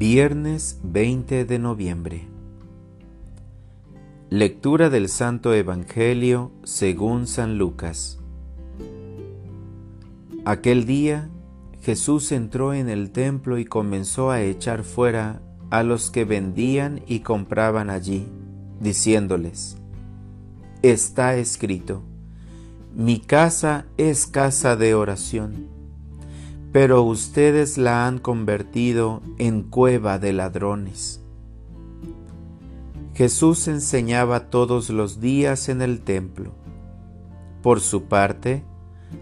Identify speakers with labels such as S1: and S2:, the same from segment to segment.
S1: Viernes 20 de noviembre. Lectura del Santo Evangelio según San Lucas. Aquel día Jesús entró en el templo y comenzó a echar fuera a los que vendían y compraban allí, diciéndoles, Está escrito, mi casa es casa de oración pero ustedes la han convertido en cueva de ladrones. Jesús enseñaba todos los días en el templo. Por su parte,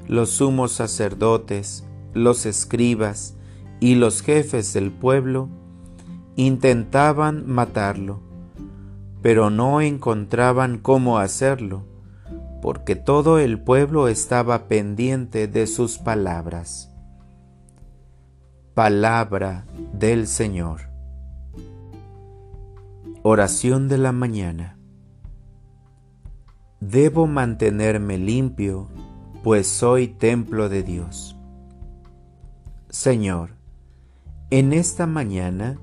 S1: los sumos sacerdotes, los escribas y los jefes del pueblo intentaban matarlo, pero no encontraban cómo hacerlo, porque todo el pueblo estaba pendiente de sus palabras. Palabra del Señor. Oración de la mañana. Debo mantenerme limpio, pues soy templo de Dios. Señor, en esta mañana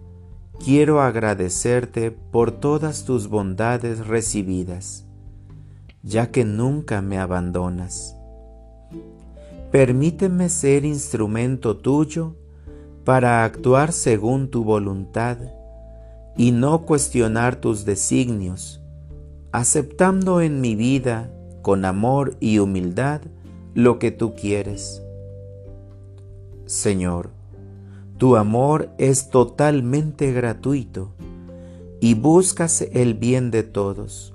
S1: quiero agradecerte por todas tus bondades recibidas, ya que nunca me abandonas. Permíteme ser instrumento tuyo para actuar según tu voluntad y no cuestionar tus designios, aceptando en mi vida con amor y humildad lo que tú quieres. Señor, tu amor es totalmente gratuito y buscas el bien de todos.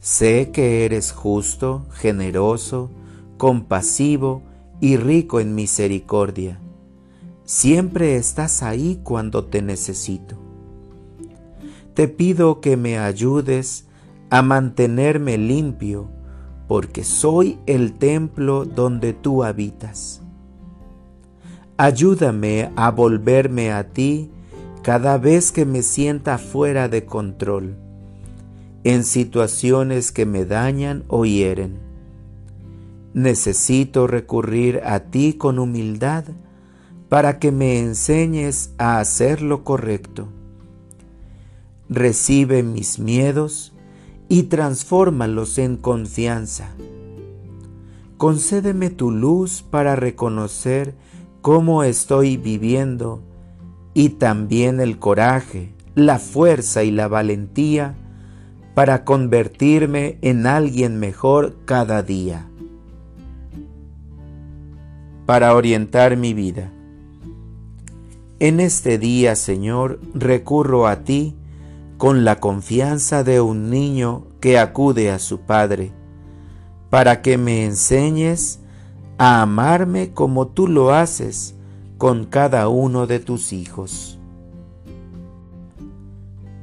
S1: Sé que eres justo, generoso, compasivo y rico en misericordia Siempre estás ahí cuando te necesito. Te pido que me ayudes a mantenerme limpio, porque soy el templo donde tú habitas. Ayúdame a volverme a ti cada vez que me sienta fuera de control, en situaciones que me dañan o hieren. Necesito recurrir a ti con humildad para que me enseñes a hacer lo correcto. Recibe mis miedos y transfórmalos en confianza. Concédeme tu luz para reconocer cómo estoy viviendo y también el coraje, la fuerza y la valentía para convertirme en alguien mejor cada día. Para orientar mi vida. En este día, Señor, recurro a ti con la confianza de un niño que acude a su Padre, para que me enseñes a amarme como tú lo haces con cada uno de tus hijos.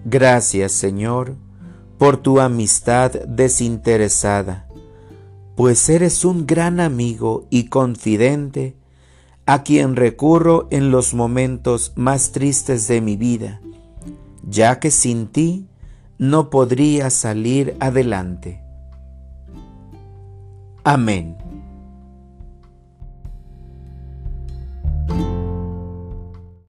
S1: Gracias, Señor, por tu amistad desinteresada, pues eres un gran amigo y confidente a quien recurro en los momentos más tristes de mi vida, ya que sin ti no podría salir adelante. Amén.